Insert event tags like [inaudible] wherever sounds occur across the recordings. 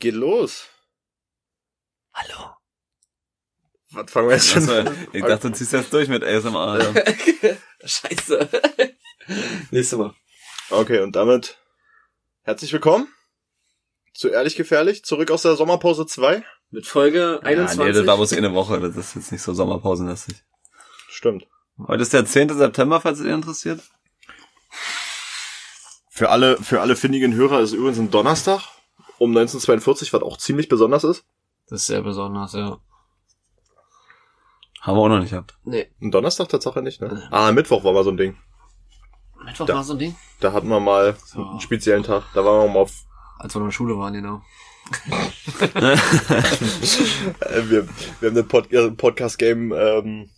Geht los. Hallo. Was fangen wir jetzt schon Achso, ich dachte, du ziehst jetzt durch mit ASMR. Ja. [laughs] Scheiße. Nächstes Mal. Okay, und damit herzlich willkommen zu Ehrlich Gefährlich, zurück aus der Sommerpause 2. Mit Folge Ja, 21. nee, das war bloß eine Woche. Das ist jetzt nicht so sommerpausenlästig. Stimmt. Heute ist der 10. September, falls es ihr interessiert. Für alle, für alle findigen Hörer ist übrigens ein Donnerstag um 1942, was auch ziemlich besonders ist. das ist sehr besonders, ja. Haben wir auch noch nicht gehabt. Nee. Ein Donnerstag Tatsache nicht, ne? Ah, Mittwoch war mal so ein Ding. Mittwoch Da- war so ein Ding. Da hatten wir mal So. einen speziellen Tag. Da waren wir mal auf, Als wir noch in der Schule waren, genau. [laughs] wir, wir haben den Pod äh, Podcast-Game ähm,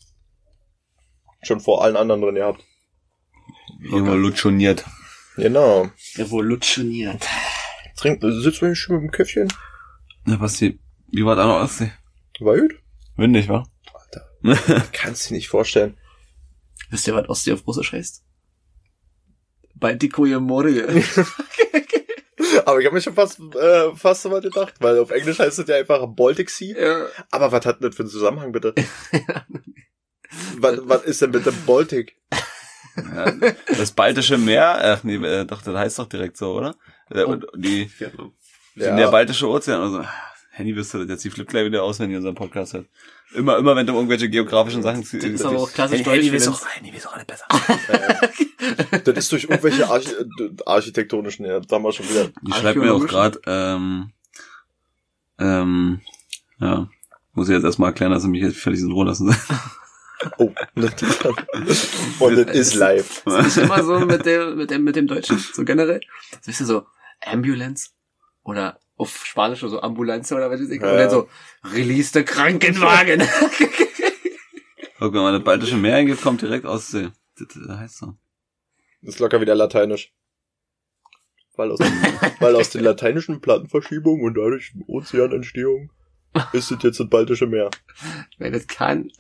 schon vor allen anderen drin gehabt. Revolutioniert. Genau. Revolutioniert. Trink, sitzt du schön mit dem Köpfchen? Ja, was die, wie war da noch Ostsee? War gut? Windig, wa? Kannst du dir nicht vorstellen. Wisst ihr, was Ostsee auf Russisch heißt? Baltikoje Morie. [laughs] Aber ich habe mir schon fast, äh, fast so weit gedacht, weil auf Englisch heißt es ja einfach Baltic Sea. ja. Aber was hat denn das für einen Zusammenhang, bitte? [laughs] was, was ist denn mit dem Baltic? Ja, das Baltische Meer, ach nee, äh, doch, das heißt doch direkt so, oder? Äh, und die, Ja. der Baltische Ozean, also, Henny wüsste das jetzt, die flippt gleich wieder aus, wenn ihr unseren Podcast hört. Immer, immer, wenn du irgendwelche geografischen Sachen Das ist aber auch klassisch Henny, deutsch. Henny doch, Henny doch alle besser. [laughs] [laughs] Das ist durch irgendwelche Arch architektonischen, ja, da haben wir schon wieder. Die schreibt mir auch gerade, ähm, ähm, ja, muss ich jetzt erstmal erklären, dass sie mich jetzt völlig in Ruhe lassen. [laughs] Oh. Und das ist live. Das ist immer so mit dem, mit dem, mit dem Deutschen, so generell. Siehst du so, Ambulance oder auf Spanisch so Ambulanze oder was weiß ich. Ja. Und dann so, Release der Krankenwagen. [laughs] Guck, man das Baltische Meer eingibt, kommt direkt Ostsee. Das, das heißt so. Das ist locker wieder lateinisch. Weil aus, weil aus den lateinischen Plattenverschiebungen und dadurch Ozeanentstehung ist es jetzt das Baltische Meer. Wer das kann.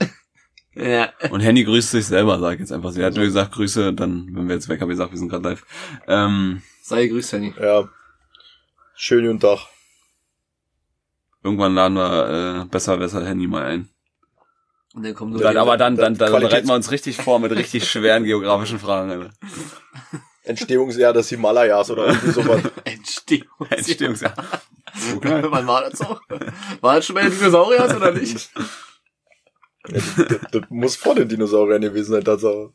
Ja. Und Henny grüßt sich selber, sag ich jetzt einfach. Sie hat nur gesagt, Grüße, dann, wenn wir jetzt weg haben, gesagt, wir sind gerade live. Ähm, Sei gegrüßt, Henny. Ja. Schön und Tag. irgendwann laden wir äh, besser, besser Henny mal ein. Und dann kommen so Dann, aber dann, dann, dann Qualitäts- bereiten wir uns richtig vor mit richtig schweren geografischen Fragen. Alter. Entstehungsjahr des Himalayas oder irgendwie sowas. Entstehung. [laughs] Entstehungsjahr. [laughs] Wann war das so? War das schon bei den Dinosauriers oder nicht? Das, das muss vor den Dinosauriern gewesen sein, Tatsache.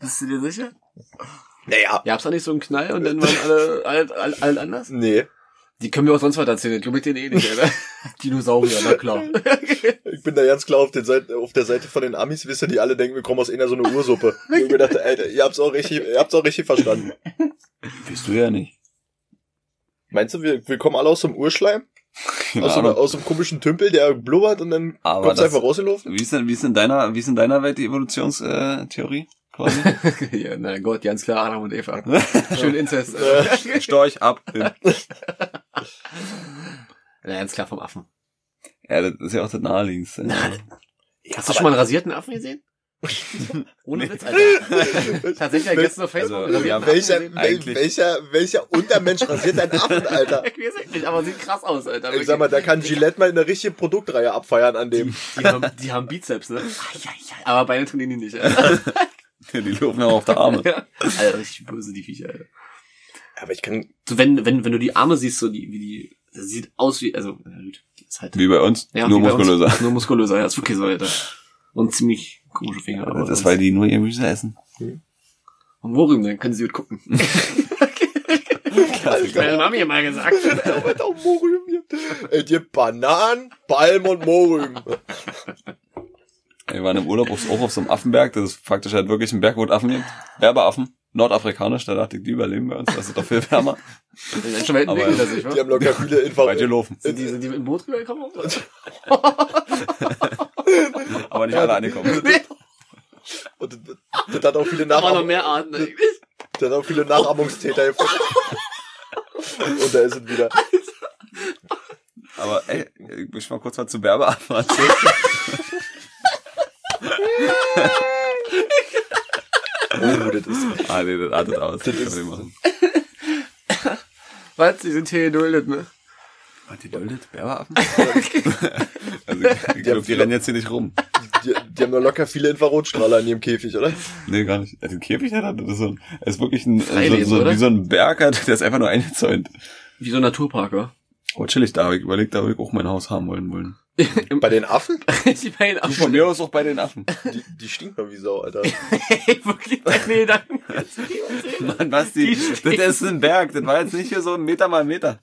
Bist du dir sicher? Naja. Gab's da nicht so einen Knall und dann waren alle, alle, alle, alle anders? Nee. Die können mir auch sonst was erzählen, glaub ich denen eh nicht, oder? [laughs] Dinosaurier, na klar. [laughs] Ich bin da ganz klar auf, den Seite, auf der Seite von den Amis, wisst ihr, die alle denken, wir kommen aus einer so eine Ursuppe. Ich hab mir gedacht, Alter, ihr habt's auch richtig, ihr habt's auch richtig verstanden. Bist du ja nicht. Meinst du, wir, wir kommen alle aus einem Urschleim? [laughs] Keine Aus so, aus so einem komischen Tümpel, der blubbert und dann Aber kommt's das- einfach rausgelaufen? Wie ist denn, wie ist in deiner, wie ist in deiner Welt die Evolutionstheorie? quasi? [laughs] ja, na Gott, ganz klar, Adam und Eva. [laughs] Schön Inzest. Storch ab. Na, ganz klar vom Affen. Ja, das ist ja auch das naheliegendste. Hast du schon mal einen rasierten Affen gesehen? [laughs] Ohne Witz, Alter. [laughs] Tatsächlich, gestern auf Facebook. Also, ja, Welcher, Affen gesehen. wel, Eigentlich- welcher, welcher Untermensch rasiert einen Affen, Alter? [laughs] Ich weiß echt nicht, aber sieht krass aus, Alter. Ich sag mal, da kann Gillette mal eine richtige Produktreihe abfeiern an dem. Die haben, die haben Bizeps, ne? Aber Beine tun die nicht, Alter. Die laufen ja auch auf der Arme. Ja. Alter, richtig böse, die Viecher, Alter. Aber ich kann, So, wenn, wenn, wenn du die Arme siehst, so die, wie die, das sieht aus wie, also, ist halt, Wie bei uns. ja, nur wie bei uns. muskulöser. Nur muskulöser, ja, ist wirklich so, Alter. Und ziemlich komische Finger, aber. Das ist, weil die nur ihr Gemüse essen. Und worum, dann können sie gut gucken. [laughs] Meine Mami hat mal gesagt. [laughs] Er wollte auch Mohrrüben hier. Ey, dir Bananen, Palm und Mohrrüben. Wir waren im Urlaub auf, auch auf so einem Affenberg. Das ist faktisch halt wirklich ein Berg, wo es Affen gibt. Werbeaffen. Nordafrikanisch. Da dachte ich, die überleben bei uns. Das ist doch viel wärmer. [laughs] Die Welten? Die haben locker viele Info. Weit gelaufen. Sind die, sind die mit dem Boot rübergekommen? [laughs] Aber nicht alle angekommen. [laughs] Und das, das hat auch viele Da waren noch Nachahmungstäter. mehr Arten. Das hat auch viele Nachahmungstäter gefunden. [laughs] Und da ist es wieder. Aber ey, ich möchte mal kurz was zu erzählen. Oh, das ist. ah, nee, das artet aus. Das ist- können wir nicht machen. Was? Die sind hier geduldet, ne? Hat die duldet? Bärweraffen? [laughs] also, ich glaube, die rennen jetzt hier nicht rum. Die, die haben doch locker viele Infrarotstrahler in ihrem Käfig, oder? Nee, gar nicht. Er den Käfig hat, das ist so ein, er ist wirklich ein, so, so, oder? wie so ein Berg der ist einfach nur eingezäunt. Wie so ein Naturpark, oder? Oh, chillig, da habe ich überlegt, da würde ich auch mein Haus haben wollen wollen. [laughs] Bei den Affen? [laughs] die beiden Du von mir aus auch bei den Affen. Die, die stinken doch wie Sau, Alter. [laughs] Hey, wirklich, nee, dann. Mann, was die, Die das ist ein Berg, das war jetzt nicht hier so ein Meter mal Meter.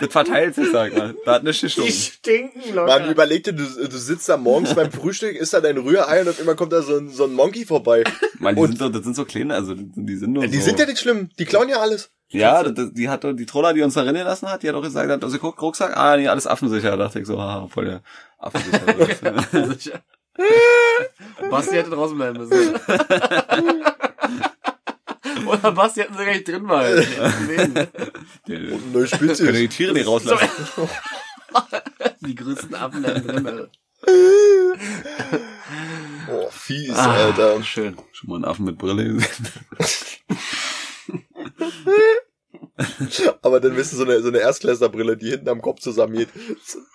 Das verteilt sich, sag mal. Da hat nichts Die gestunken. stinken locker. Man überleg dir, du, du sitzt da morgens beim Frühstück, isst da dein Rührei und auf einmal kommt da so ein, so ein Monkey vorbei. Mann, die Und- sind so, das sind so kleine, also die die sind nur Die so. sind ja nicht schlimm, die klauen ja alles. Ja, das, die hat doch- die Troller, die uns da rennen lassen hat, die hat auch gesagt, hat, also guck, Rucksack, ah, nee, alles affensicher. Da dachte ich so, ah, voll der affensicher. [laughs] Sicher. Basti hätte draußen bleiben müssen. [laughs] Oder Basti hätten sie gar nicht drin mal. Und neue Können Spezies. die Tiere nicht rauslassen. [laughs] Die größten Affen da drin, Alter. Oh, fies, Ah, Alter. Schön. Schon mal einen Affen mit Brille gesehen. [laughs] Aber dann bist du so eine, so eine Erstklässlerbrille, die hinten am Kopf zusammengeht.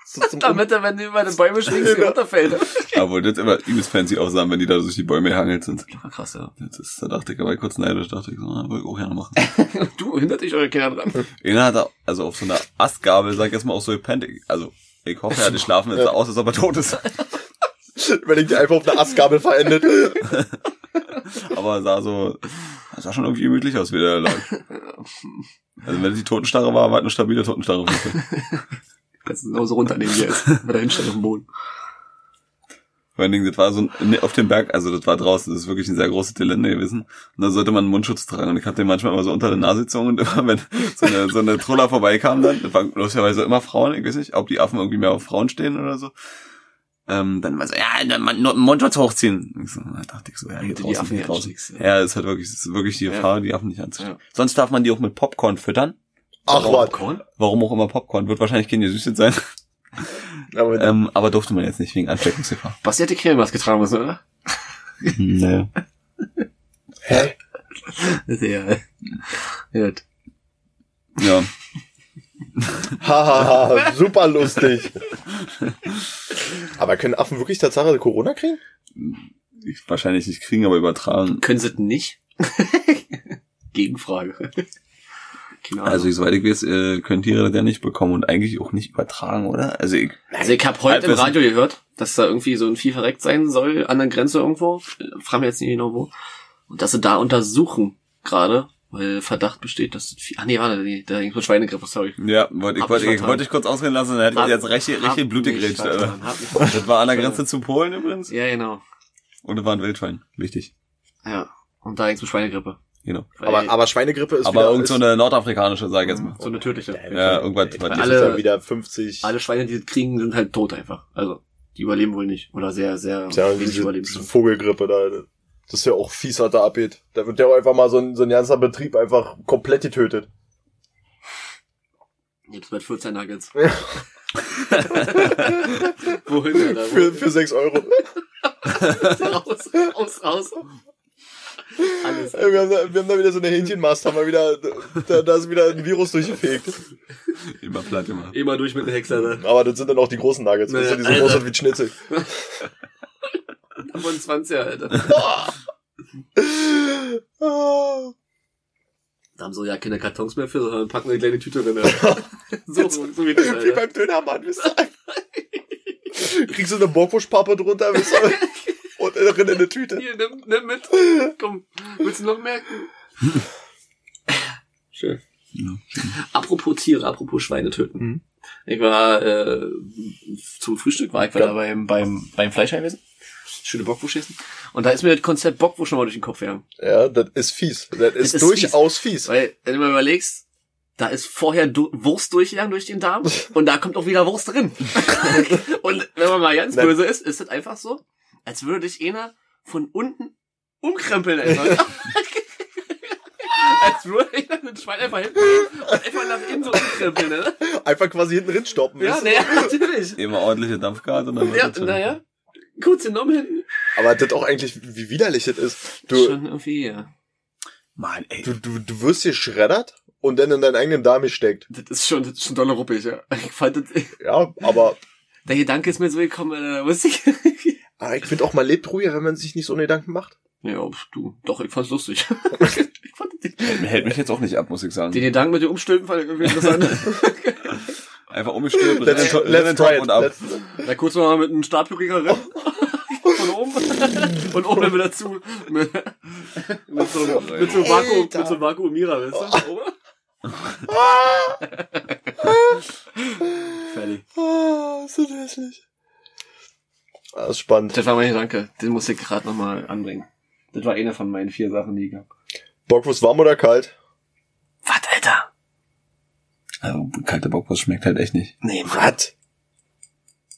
So, Damit er, wenn du über den Bäume schwingst, runterfällt. Aber das immer übelst fancy aussahen, wenn die da durch die Bäume gehangelt sind. Ja, krass, ja. Das ist, da dachte ich aber kurz neidisch, dachte ich so, na, würde ich auch gerne machen. [laughs] Du, hindert dich eure Kinder dran. Einer hat da, also auf so einer Astgabel, sag ich jetzt mal, auch so gepennt. Also, ich hoffe, er hat geschlafen, es sah aus, als ob er tot ist. [laughs] Überleg dir einfach auf eine Astgabel verendet. Aber er sah so, er sah schon irgendwie gemütlich aus, wie der lag. [laughs] Also wenn es die Totenstarre war, war es eine stabile Totenstarre. [laughs] Kannst du genauso runternehmen wie jetzt. Bei der Hinstellung auf dem Boden. Vor allen Dingen, das war so ein, nee, auf dem Berg, also das war draußen, das ist wirklich ein sehr großes Gelände gewesen. Und da sollte man einen Mundschutz tragen. Und ich hatte den manchmal immer so unter der Nase gezogen und immer, wenn so eine, so eine Troller vorbeikam dann, das waren lustigerweise immer Frauen, ich weiß nicht, ob die Affen irgendwie mehr auf Frauen stehen oder so. Ähm, dann immer so, ja, dann einen Mundschutz hochziehen. Ich so, da dachte ich so, ja, hier Die draußen, Affen hier nicht draußen. ansteckst, Ja, das ist halt wirklich, das ist wirklich die Ja. Gefahr, die Affen nicht anzustecken. Ja. Sonst darf man die auch mit Popcorn füttern. Ach, was. Popcorn? Warum auch immer Popcorn. Wird wahrscheinlich keine Süße sein. [laughs] Aber ähm, aber durfte man jetzt nicht wegen Ansteckungsgefahr. Basti hätte Crememaske tragen müssen, oder? [laughs] nee. hä? [laughs] Ja. Gut. Ja. [laughs] Hahaha, super lustig. Aber können Affen wirklich Tatsache Corona kriegen? Ich wahrscheinlich nicht kriegen, aber übertragen. Können sie das nicht? [laughs] Gegenfrage. Also, soweit ich weiß, äh, können Tiere das ja nicht bekommen und eigentlich auch nicht übertragen, oder? Also, ich, Also ich habe heute im. Radio gehört, dass da irgendwie so ein Vieh verreckt sein soll an der Grenze irgendwo. Frag mir jetzt nicht genau wo. Und dass sie da untersuchen gerade, weil Verdacht besteht, dass das. Ach nee, warte, nee, da ging mit Schweinegrippe, sorry. ja, wollte ich, wollte ich ich, wollte ich kurz ausreden lassen, dann hätte ich jetzt richtig, richtig hab mich Das war an der Grenze zu Polen übrigens. Ja, genau. Und es war ein Wildschwein. Wichtig. Ja. Und da ging's mit Schweinegrippe. Genau. Aber, aber Schweinegrippe ist Aber wieder, irgend so eine nordafrikanische, sag ich jetzt mal. so eine tödliche. Ja, irgendwas. Ey, was das die- ist alle- wieder 50. Alle Schweine, die das kriegen, sind halt tot einfach. Also, die überleben wohl nicht. Oder sehr, sehr Tja, wenig diese, überleben. diese Vogelgrippe da. Das ist ja auch fies, was da abgeht. Da wird ja auch einfach mal so ein, so ein ganzer Betrieb einfach komplett getötet. Jetzt mit 14 Nuggets. Ja. [laughs] Wohin, Alter? Für, für 6 Euro. raus, raus, raus. Alles. Wir haben, da, wir haben da wieder so eine Hähnchenmast, haben wir wieder, da, da ist wieder ein Virus durchgefegt. Immer platt gemacht. Immer durch mit den Hexer da. Aber das sind dann auch die großen Nuggets, Naja, weißt du, die so Alter. groß sind wie Schnitzel. [laughs] Von 20er, Alter. Da haben so ja keine Kartons mehr für, sondern packen eine kleine Tüte drin. Alter. [laughs] so, so, so wie das, Wie Alter. beim Dönermann, wisst ihr? Kriegst du eine Bockwurstpappe drunter, wisst ihr? [laughs] Und drin in eine Tüte. Hier, nimm, nimm mit. Komm, willst du noch merken? Schön. Ja. Apropos Tiere, apropos Schweine töten. Mhm. Ich war äh, zum Frühstück, war ich war Ja. beim, beim, beim Fleischheim gewesen. Schöne Bockwurst essen. Und da ist mir das Konzept Bockwurst schon mal durch den Kopf gegangen. Ja, das ist fies. Das ist, ist durchaus fies. Weil, wenn du mal überlegst, da ist vorher du Wurst durchgegangen durch den Darm [laughs] und da kommt auch wieder Wurst drin. [laughs] und wenn man mal ganz böse ist, ist das einfach so, als würde dich einer von unten umkrempeln [laughs] einfach. Würde einer das Schwein einfach hinten und einfach nach innen so umkrempeln, ne? Einfach quasi hinten drin stoppen. Ja, naja, [laughs] natürlich. Immer ordentliche Dampfkarte und dann wird Ja, naja. Kurz genommen hinten. Aber das auch eigentlich, wie widerlich das ist. Du, Schon irgendwie, ja. Mann, ey. du, du, du wirst hier schreddert und dann in deinen eigenen Darm steckt. Das ist schon, das ist schon dolle ruppig, ja. [laughs] Ich fand das, Ja, aber der Gedanke ist mir so gekommen, äh, wusste ich. ah, ich finde auch, man lebt ruhiger, wenn man sich nicht so eine Gedanken macht. ja, du, doch, ich fand's lustig. [laughs] [laughs] Hält, mich jetzt auch nicht ab, muss ich sagen. den Gedanken mit dem Umstülpen fand ich irgendwie interessant. [laughs] Einfach umgestülpt, Let's, rennen, let's try top it. und ab. Let's, Da kurz mal mit einem Stabhöriger rennen. [laughs] Von oben. Und oben dann wieder zu. Mit, mit so, einem- mit so einem Vakuum, mit so einem Vakuumierer, weißt du? Oben. Fertig. ah, ist das hässlich. Ah, ist spannend. Das war mein Gedanke. Den muss ich gerade nochmal anbringen. Das war eine von meinen vier Sachen, die ich hab. Bockwurst warm oder kalt? Was, Alter? Also, kalte Bockwurst schmeckt halt echt nicht. Nee. Was?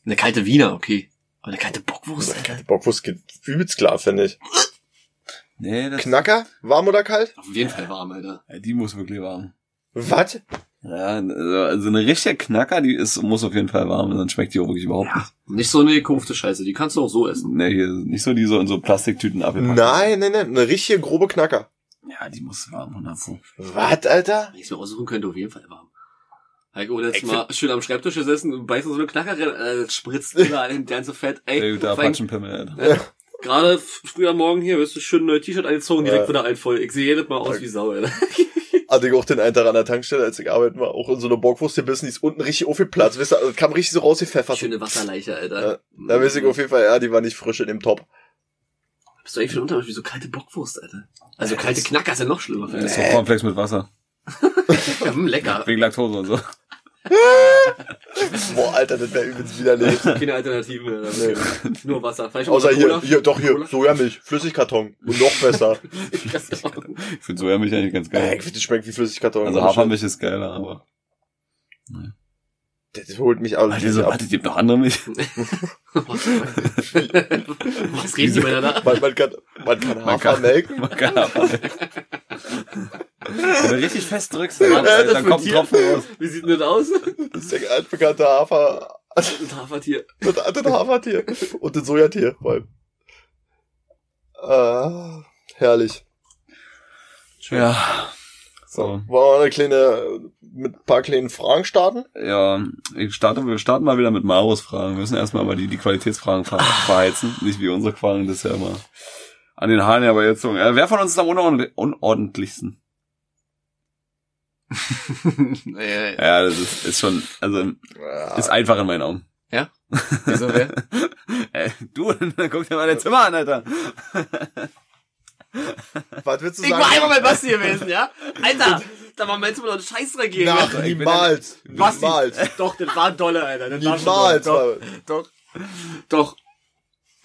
Eine kalte Wiener, okay. Aber eine kalte Bockwurst, Alter. Kalte Bockwurst geht übelst klar, finde ich. Nee, das, Knacker? Warm oder kalt? Auf jeden Fall warm, Alter. Ja, die muss wirklich warm. Was? Ja, also also eine richtige Knacker, die ist, muss auf jeden Fall warm, sonst schmeckt die auch wirklich überhaupt nicht. Nicht so eine gekaufte Scheiße. Die kannst du auch so essen. Nee, hier, nicht so die so in so Plastiktüten abgepackt. Nein, nein, nein. Eine richtige grobe Knacker. Ja, die muss warm, 100 Pro. Was, Alter? Wenn ich es mir aussuchen könnte, auf jeden Fall warm. Heiko, letztes Ich Mal schön am Schreibtisch gesessen und beißt so eine Knacker rein, äh, spritzt überall in ganze Fett. Ey, vor allem Apachenpimmel, Alter. gerade f- früh am Morgen hier, wirst du schön ein neues T-Shirt angezogen, direkt Ja. wieder alt voll. Ich sehe jedes Mal aus wie Sau, Alter. Hatte ich auch den einen Tag an der Tankstelle, als ich arbeiten war, auch in so einer Bockwurst gebissen, die ist unten richtig aufgeplatzt, weißt du, also kam richtig so rausgepfeffert. Schöne Wasserleiche, Ja, Alter. da weiß ich auf jeden Fall, ja, die war nicht frisch in dem Top. Bist du eigentlich für einen Unterschied wie so kalte Bockwurst, Alter? Also kalte Knacker ist ja noch schlimmer. Das ist so Cornflakes mit Wasser. [laughs] Ja, hm, lecker. Wegen Laktose und so. [laughs] Boah, Alter, das wäre übelst widerlich. [laughs] Keine Alternativen, Alter. Nee. Nur Wasser. Vielleicht Außer hier, hier, doch hier, Sojamilch, Flüssigkarton. Und noch besser. Ist Ich finde Sojamilch eigentlich ganz Äh, geil. ich finde, das schmeckt wie Flüssigkarton. Also Hafermilch ist geiler, aber. Das, das holt mich auch Alter, so, ab. warte, gibt noch andere Milch? [laughs] Was reden die miteinander? Man, man kann, man kann Man Hafer kann- melken. Man kann Hafermilch. Wenn du richtig fest drückst, dann, Ja, dann kommt ein. Tropfen raus. Wie sieht denn das aus? Das ist der altbekannte Hafer, Ein Hafertier. das, das Hafertier. Und das Sojatier, vor allem. Ah, herrlich. Ja. So. Wollen wir eine kleine, mit ein paar kleinen Fragen starten? Ja, ich starte, wir starten mal wieder mit Maros Fragen. Wir müssen erstmal mal die, die Qualitätsfragen ver verheizen. [laughs] Nicht wie unsere Fragen, das ist ja immer an den Haaren aber jetzt so. Äh, wer von uns ist am unordentlich, unordentlichsten? äh, [laughs] Ja, das ist, ist schon, also, Ja. ist einfach in meinen Augen. wieso wer? Ey, [laughs] du, guck dir mal dein Zimmer an, Alter. [laughs] Was willst du Ich sagen? war einmal bei Basti gewesen, ja? Alter, da war mein Zimmer noch ein Scheißdreck gegen. Na, Alter. niemals. Basti. Niemals. Doch, das war dolle, Alter. Das war Niemals. dolle. Doch. Doch. Doch.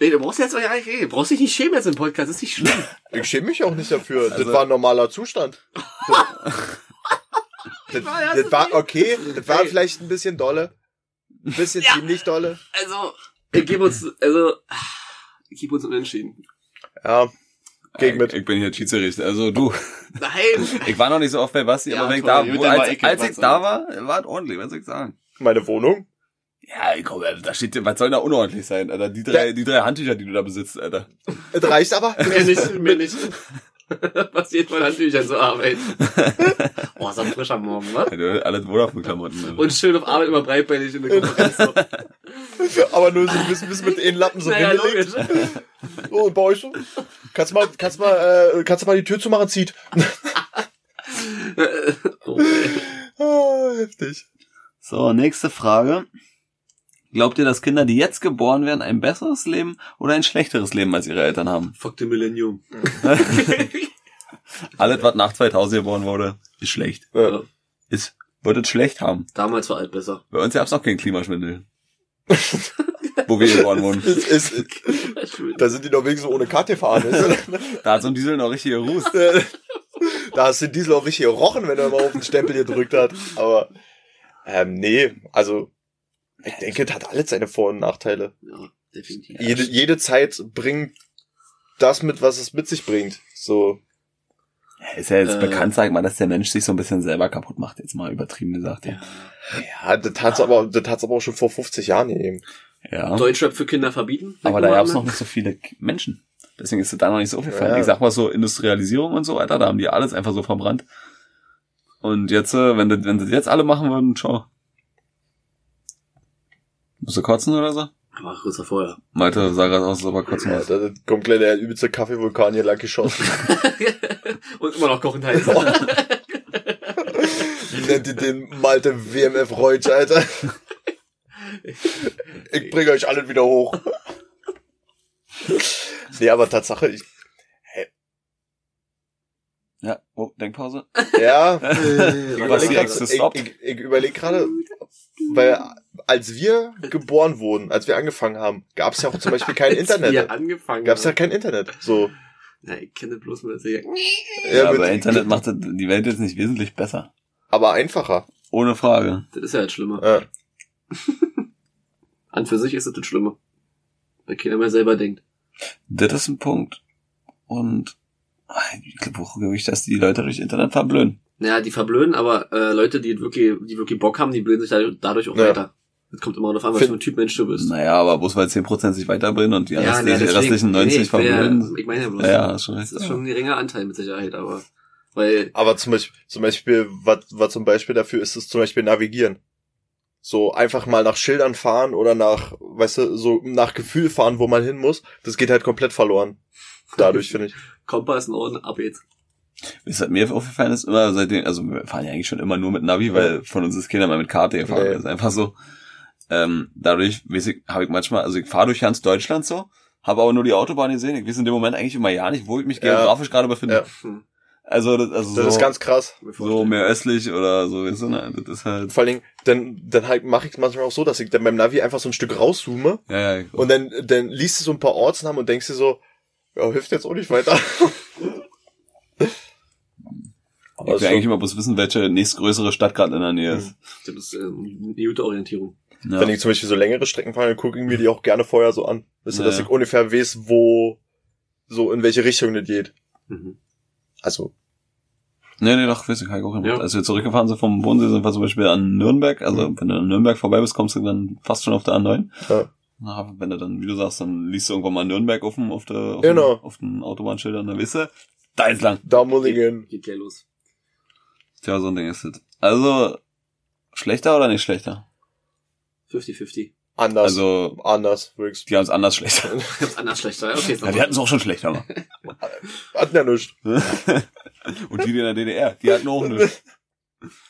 Nee, du brauchst jetzt mal gar nicht reden. Du brauchst dich nicht schämen jetzt im Podcast. Das ist nicht schlimm. Ich schäme mich auch nicht dafür. Also- das war ein normaler Zustand. [laughs] Das, war ja das, war okay. Das war Ey. vielleicht ein bisschen dolle. Ein bisschen Ja. ziemlich dolle. Also, ich gebe uns, also, ich gebe uns unentschieden. Ja. Gegen mit. Ich, bin hier Schiedsrichter. Also du, Nein. [laughs] ich war noch nicht so oft bei Basti, Ja, aber wenn ich da, wo, als, ich als ich da war, war es ordentlich, was soll ich sagen? Meine Wohnung. Ja, komm, da steht, was soll da unordentlich sein, Alter? Die drei, die drei Handtücher, die du da besitzt, Alter. Es reicht aber. Mir nicht, mir nicht. [laughs] Was geht von Handtüchern zur Arbeit? Boah, [laughs] ist ein frischer Morgen, wa? Alter, alles Vodafone-Klamotten. Alter. Und schön auf Arbeit immer breitbeinig in der Konferenz. So. [laughs] aber nur so ein bisschen, bisschen mit den Lappen so naja, hingelegt. So, und bei euch so. Kannst mal, kannst mal, äh, kannst du mal die Tür zumachen, zieht. Oh. Ah, heftig. So, nächste Frage. Glaubt ihr, dass Kinder, die jetzt geboren werden, ein besseres Leben oder ein schlechteres Leben als ihre Eltern haben? Fuck the Millennium. [laughs] Alles, was nach 2000 geboren wurde, ist schlecht. Ja. Ist, wird es schlecht haben. Damals war alt besser. Bei uns gab's noch keinen Klimaschwindel. [laughs] Wo wir geboren wurden. [laughs] Es, es, da sind die doch wenigstens ohne Karte fahren. Da hat so ein Diesel noch richtig gerust. da hast du den Diesel auch richtig gerochen, wenn er mal auf den Stempel gedrückt hat. Aber ähm, nee, also ich denke, es hat alles seine Vor- und Nachteile. Ja, definitiv. Jede, jede Zeit bringt das mit, was es mit sich bringt. So, Ist ja jetzt Äh. bekannt, sag mal, dass der Mensch sich so ein bisschen selber kaputt macht, jetzt mal übertrieben gesagt. Ja. ja, das hat's aber, das hat's aber auch schon vor 50 Jahren gegeben. ja. Deutschrap für Kinder verbieten? Aber da gab's noch nicht so viele Menschen. Deswegen ist es da noch nicht so aufgefallen. Ja. Ich sag mal so Industrialisierung und so, Alter, da haben die alles einfach so verbrannt. Und jetzt, äh, wenn, das- wenn sie das jetzt alle machen würden, ciao. Musst du kotzen oder so? Aber kurz davor, Malte sah gerade aus, als ob er kotzen Ja, muss. da kommt gleich der übelste Kaffeevulkan hier lang geschossen. ja. [laughs] Und immer noch kochend heiß. Nennt ihr den Malte WMF Reutsch, Alter. Ich bringe euch alle wieder hoch. Nee, aber Tatsache, ich, Ja, oh, Denkpause. ja, [laughs] ich überlege gerade, Ich, ich, ich weil als wir geboren wurden, als wir angefangen haben, gab es ja auch zum Beispiel kein [laughs] Als wir Internet. angefangen Gab es ja kein Internet. So. Ja, ich kenne bloß mit der Ja, mit- aber Internet macht das- die Welt jetzt nicht wesentlich besser. aber einfacher. Ohne Frage. Das ist ja das Schlimme. Ja. [laughs] An für sich ist das das Schlimme. Weil keiner mehr selber denkt. Das ist ein Punkt. Und ich glaube wirklich, dass die Leute durch Internet verblöden. Naja, die verblöden, aber äh, Leute, die wirklich, die wirklich Bock haben, die bilden sich dadurch, dadurch auch Ja. weiter. Das kommt immer darauf an, was Find- für ein Typ Mensch du bist. Naja, aber bloß weil 10% sich weiterbilden und die Ja, restlichen, nee, deswegen- restlichen 90 nee, ich will ja- verblöden. Ich meine ja bloß. Ja, ja, Das ist schon ein geringer Anteil mit Sicherheit, aber weil Aber zum Beispiel, zum Beispiel, was, was zum Beispiel dafür ist, ist zum Beispiel navigieren. So einfach mal nach Schildern fahren oder nach, weißt du, so nach Gefühl fahren, wo man hin muss. Das geht halt komplett verloren. Dadurch, finde ich. [laughs] Kompass in Ordnung, ab jetzt. Was halt mir aufgefallen ist, immer seitdem, also wir fahren ja eigentlich schon immer nur mit Navi, weil von uns ist keiner mal mit Karte gefahren. Nee. Das ist einfach so. Ähm, dadurch habe ich manchmal, also ich fahre durch ganz Deutschland so, habe aber nur die Autobahn gesehen. Ich weiß in dem Moment eigentlich immer ja nicht, wo ich mich Ja. geografisch gerade befinde. Ja. Hm. Also, das, also Das so, ist ganz krass. So mehr östlich oder so, weißt du, ne? das ist halt, Vor allen Dingen, dann, dann halt mache ich manchmal auch so, dass ich dann beim Navi einfach so ein Stück rauszoome ja, ja, und dann, dann liest du so ein paar Ortsnamen und denkst dir so, ja, hilft jetzt auch nicht weiter. [laughs] ich will eigentlich immer bloß wissen, welche nächstgrößere Stadt gerade in der Nähe ist. Das ist äh, eine gute Orientierung. Ja. Wenn ich zum Beispiel so längere Strecken fahre, dann gucke ich mir die auch gerne vorher so an. Weißt du, dass ich ungefähr weiß, wo, so in welche Richtung das geht. Mhm. Also, Nee, nee, doch, weiß ich, ich auch gemacht. Ja. Als wir zurückgefahren sind vom Bodensee, sind wir zum Beispiel an Nürnberg. Also, Mhm. wenn du an Nürnberg vorbei bist, kommst du dann fast schon auf der A9. Ja. Na, wenn du dann, wie du sagst, dann liest du irgendwann mal Nürnberg auf dem, auf der, auf Genau. dem, auf den Autobahnschildern, dann weißt du, da ist lang. da muss ich hin. Geht gleich los. Tja, so ein Ding ist das. Also, schlechter oder nicht schlechter? 50-50. Anders. Also, anders, wirklich. die haben es anders schlechter. [laughs] Ganz anders schlechter. Okay, Ja, die hatten es auch schon schlechter, Mann. [laughs] Hatten ja nichts. [laughs] Und die in der DDR, die hatten auch nichts.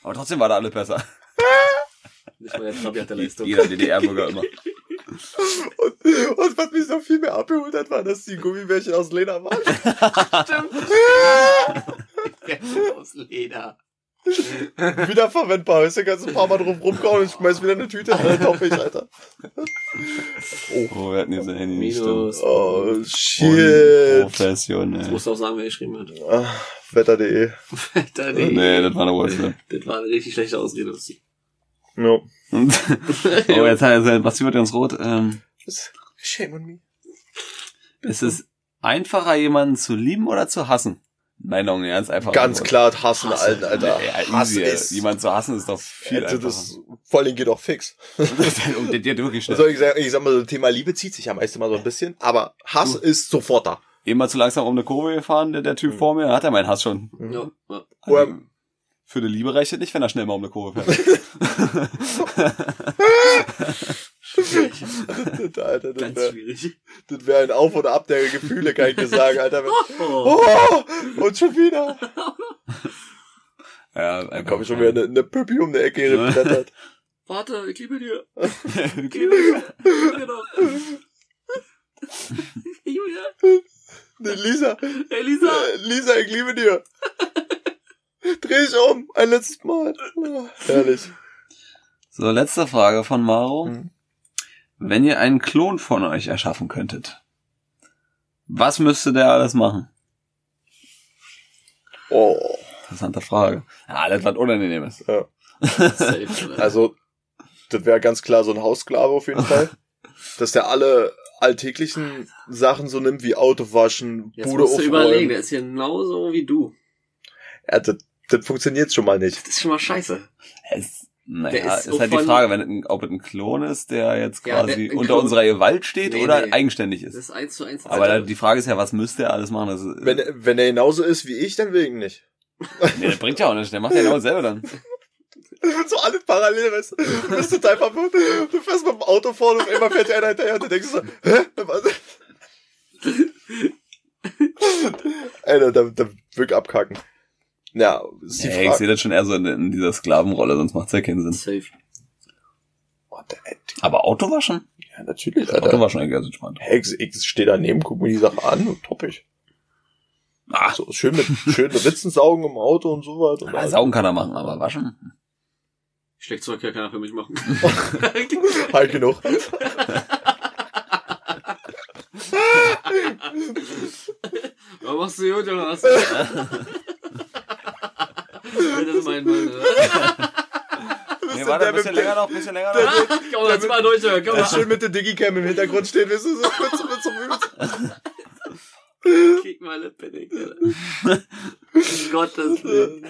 Aber trotzdem war da alle besser. Nicht mal der Trabi hat der Leistung. Jeder DDR-Bürger immer. Und, und was mich noch viel mehr abgeholt hat, war, dass die Gummibärchen aus Leder waren. Stimmt. Aus Leder. [laughs] Wiederverwendbar. Weißt du, kannst ein paar Mal drauf rumkauen und schmeiß wieder eine Tüte in den Topf, Alter. Oh, wir hatten jetzt ein Handy nicht stimmt. Oh, shit. Professionell. Jetzt musst du auch sagen, wer geschrieben hat. Ah, Wetter.de. Alter, nee. Das war eine WhatsApp. Das war eine richtig schlechte Ausrede. Ja. [laughs] oh, jetzt hat er Basti wird ganz rot. Ähm, Shame on me. ist es einfacher, jemanden zu lieben oder zu hassen? Nein, Augen, ganz einfach. Ganz klar, hassen, Hassen. Alter, Alter. Ja, Hass easy, ist. Jemand zu hassen ist doch viel Also einfacher. das, vor allem geht auch fix. [laughs] Und der, der wirklich [laughs] schnell. soll ich sagen? Ich sag mal, so Thema Liebe zieht sich ja meist immer so ein bisschen, aber Hass ist sofort da. Immer zu langsam um eine Kurve gefahren, der, der Typ vor mir, hat er meinen Hass schon. Ja, ja. Also, für die Liebe reicht es nicht, wenn er schnell mal um eine Kurve fährt. [laughs] [laughs] Alter, das Ganz wäre schwierig. das wär ein Auf und Ab der Gefühle, kann ich dir sagen, Alter. [laughs] Oh. Oh, und schon wieder. [laughs] ja, Dann komm ich schon wieder eine, eine Püppi um die Ecke gebrettert. Warte, ich liebe dir. eine Ich liebe dir. Genau. Julia. Nee, Lisa, Hey, Lisa. äh, Lisa, ich liebe dir. Dreh dich um, ein letztes Mal. Ah, Herrlich. So, letzte Frage von Maro. Mhm. Wenn ihr einen Klon von euch erschaffen könntet, was müsste der alles machen? Oh, Interessante Frage. Ja, alles was unangenehm ist. ja. Also, das wäre ganz klar so ein Haussklave auf jeden Fall. [laughs] Dass der alle alltäglichen Sachen so nimmt wie Auto waschen, Jetzt Bude musst du überlegen, aufräumen. der ist genauso wie du. Ja, das, das funktioniert schon mal nicht. Das ist schon mal scheiße. Es, naja, ist ist, halt die Frage, wenn ob es ein Klon ist, der jetzt Ja, quasi der- unter Klon- unserer Gewalt steht Nee, oder nee. eigenständig Das ist. ist eins zu eins. Aber die Frage ist ja, was müsste er alles machen? Das ist, Wenn, wenn er genauso ist wie ich, dann will ich ihn nicht. [laughs] Nee, das bringt ja auch nicht. Der macht ja genau selber dann. [laughs] So alle parallel, weißt du. Du bist total verwirrt. Du fährst mit dem Auto vorne und immer fährt einer hinterher und du denkst so, hä? Was? [laughs] Alter, da, da wirklich abkacken. Ja, ist die ich Frage. sehe das schon eher so in, in dieser Sklavenrolle, sonst macht's ja keinen Sinn. Safe. Oh, der, Aber Autowaschen? ja, natürlich, Alter. Autowaschen eigentlich ganz entspannt. Hey, ich, ich stehe daneben, guck mir die Sache an und toppig. Ah, So, schön mit schön Ritzen saugen im Auto und so weiter. Ja, saugen kann er machen, aber waschen? Schlechtverkehr kann er für mich machen. [laughs] halt genug. [laughs] Ja, machst du gut, Jonas? [laughs] das ist mein Mann. ne? Nee, der warte, ein bisschen länger noch, ein bisschen länger noch. Komm, jetzt mal durch, Junge, komm mal. schön mit der Digicam im Hintergrund stehen, weißt du, so kurz mit so Kick mal Lippe, Alter. Um [laughs] Gottes Willen.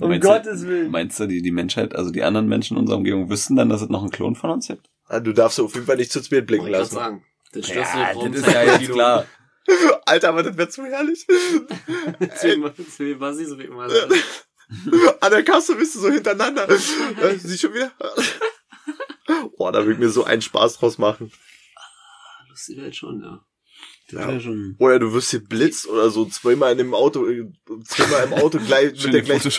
Um Meinst du- Gottes Willen. Meinst du, die, die Menschheit, also die anderen Menschen in unserer Umgebung wüssten dann, dass es noch einen Klon von uns gibt? ah, Du darfst auf jeden Fall nicht zu spät blicken Ich lassen. sagen. Das Ja, störst du das ist ja jetzt klar. [laughs] Alter, aber das wäre zu herrlich. Deswegen, deswegen war sie so wie immer. [laughs] An der Kasse bist du so hintereinander. Äh, Sie schon wieder? [laughs] Boah, da würde ich mir so einen Spaß draus machen. Lustig halt schon, ja. Ja. schon Oder du wirst hier blitzt oder so zweimal in dem Auto, äh, zweimal im Auto [laughs] gleich mit der, gleichen,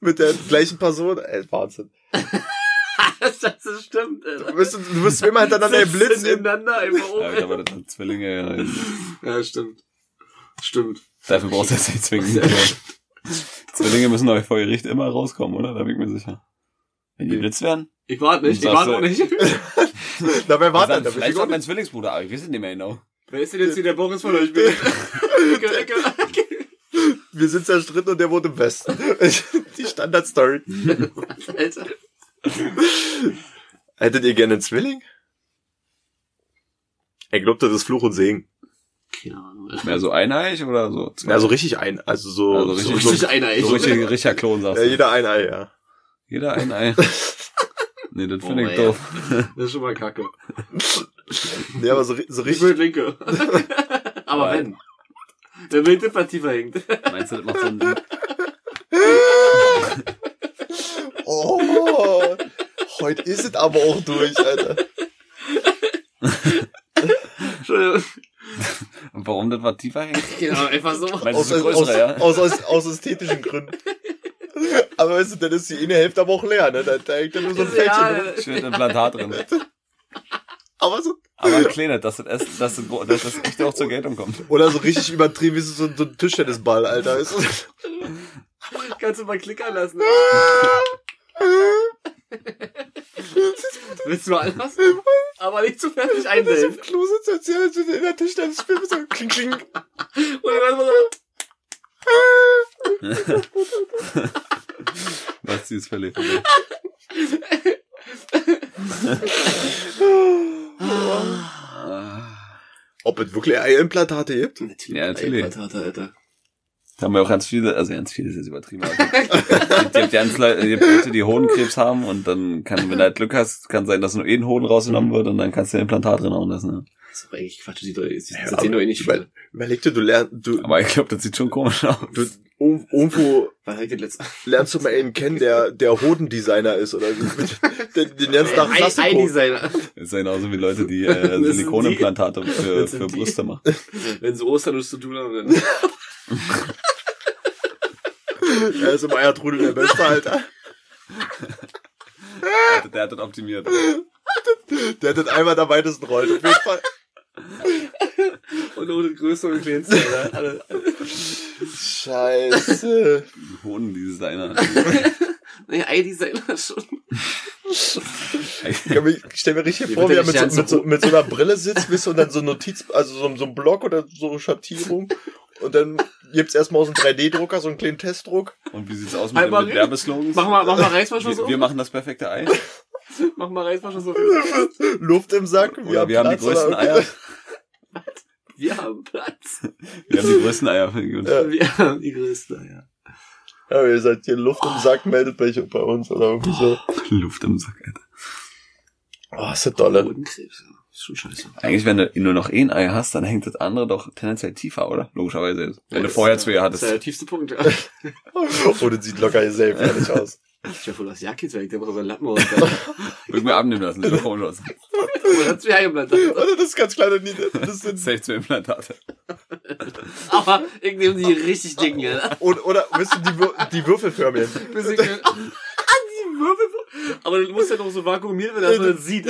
mit der gleichen Person. Ey, Wahnsinn. das, das stimmt, Alter. Du wirst, du wirst zweimal hintereinander im Blitz in, nebeneinander, immer Ja, aber das sind Zwillinge, ja. Ja, stimmt. Stimmt. Dafür brauchst du jetzt nicht zwingend [laughs] Zwillinge müssen aber vor Gericht immer rauskommen, oder? Da bin ich mir sicher. Wenn die Blitz werden? Ich warte nicht, ich warte auch nicht. Dabei war Dann, dann, da vielleicht auch mein Zwillingsbruder, aber ich weiß es nicht mehr genau. Wer ist denn jetzt hier der Boris von euch? [laughs] Wir sind zerstritten und der wohnt im Westen. [laughs] Die Standardstory. Alter. Hättet ihr gerne einen Zwilling? Ich glaube, das ist Fluch und Segen. Keine Ahnung. Mehr so eineiig oder so? zwei? Ja, so richtig ein, also so, Also so, richtig- so, Richtig einer, ey. so richtig, richtiger Klon, sagst ja, du. jeder ein Ei, ja. Jeder ein Ei. [laughs] Nee, das Oh, finde ich ey. doof. Das ist schon mal kacke. Nee, aber so, so Ich richtig, [laughs] will linke. Aber Weil- wenn. Der Bild immer tiefer hängt. Meinst du, das macht so einen [laughs] oh, heute ist es aber auch durch, Alter. Entschuldigung. Und warum das was tiefer hängt? Genau, einfach so. Meinst du, Aus, so aus, ja? aus, aus, aus ästhetischen Gründen. [laughs] Aber weißt du, dann ist die eine Hälfte aber auch leer, ne? Da, da hängt dann nur so ein Fältchen Ja, drin. Schön Implantat drin. Aber so, Aber ein kleiner, dass das, dass das, dass das echt auch zur Geltung kommt. oder so richtig übertrieben wie so, so ein Tischtennisball, Alter. Ist, [laughs] Kannst du mal klickern lassen. [laughs] [laughs] Willst du mal anlassen? Aber nicht zu fertig Wenn du so einwählen. im Klo sitzt, als als in der Tischtennis spielt, so kling, kling. [laughs] Und dann so, [laughs] Was sie ist verliebt. Ob es wirklich Eiimplantate gibt? Ja, natürlich. Implantate, Alter. Da haben wir auch ganz viele, also ganz viele ist jetzt übertrieben. Es gibt, gibt ganz Leute, die Hodenkrebs haben und dann kann, wenn du halt Glück hast, kann sein, dass nur eh ein Hoden rausgenommen wird und dann kannst du ein Implantat drin lassen. Ne? Das ist aber eigentlich Quatsch, die Leute, die Ja, sehen doch eh nicht über, überleg dir, du lernst, du, Aber ich glaube, das sieht schon komisch aus. du, ir- irgendwo lernst du mal einen kennen, der, der Hodendesigner ist oder. [laughs] Den, den lernst du nach Ein Plastik. Designer. Das ist ja genauso wie Leute, die äh, sind die- Silikonimplantate für, sind für die. Brüste machen. Wenn sie Ostern zu tun haben, dann. [laughs] Er ist im Eiertrudel der Beste, Alter. Der hat- das optimiert. Der hat den einmal am weitesten rollt. Auf jeden Fall. Und ohne Größe und Kleinste, alle. Scheiße. Hodendesigner. Naja, Ei-Designer schon. Ich, mir- ich stell mir richtig vor, wie er mit so, mit, so, mit so einer Brille sitzt, ihr, und dann so ein Notiz, also so, so ein Block oder so Schattierung. Und dann gibt's erstmal aus dem 3D-Drucker so einen kleinen Testdruck. Und wie sieht's aus mit, Einmal mit. Werbeslogans? Mach mal, mach mal Reiswaschung wir, so. wir machen das perfekte Ei. [laughs] Mach mal Reiswaschung [laughs] so. Luft im Sack. Oder wir haben die Platz oder größten Eier. [laughs] Wir haben Platz. Wir haben die größten Eier. Gut. Ja. Wir haben die größte, ja. Ja, ihr seid hier Luft im Sack, meldet euch bei uns oder irgendwie so. Luft im Sack, Alter. Oh, ist das dolle. Hodenkrebs, ja. Ist schon scheiße. Eigentlich, wenn du nur noch ein Ei hast, dann hängt das andere doch tendenziell tiefer, oder? Logischerweise. Wenn du das vorher zwei Das hattest. ist der tiefste Punkt. Ja. [laughs] Oh, das sieht locker sehr fertig aus. Ich hab wohl das Jahr weg, der braucht so einen Lappen runter. [laughs] Würde ich mir abnehmen lassen, das doch komisch aus. Oder hat zwei Implantate. Also das ist ganz kleine Niete. Das sind Safe zwei Implantate. [laughs] Aber ich nehme die richtig dicken, ja. oder, oder ihr, die, Wür die Würfelförmchen. Bisschen die Würfel. Aber du musst ja noch so vakuumiert werden, dass man das sieht.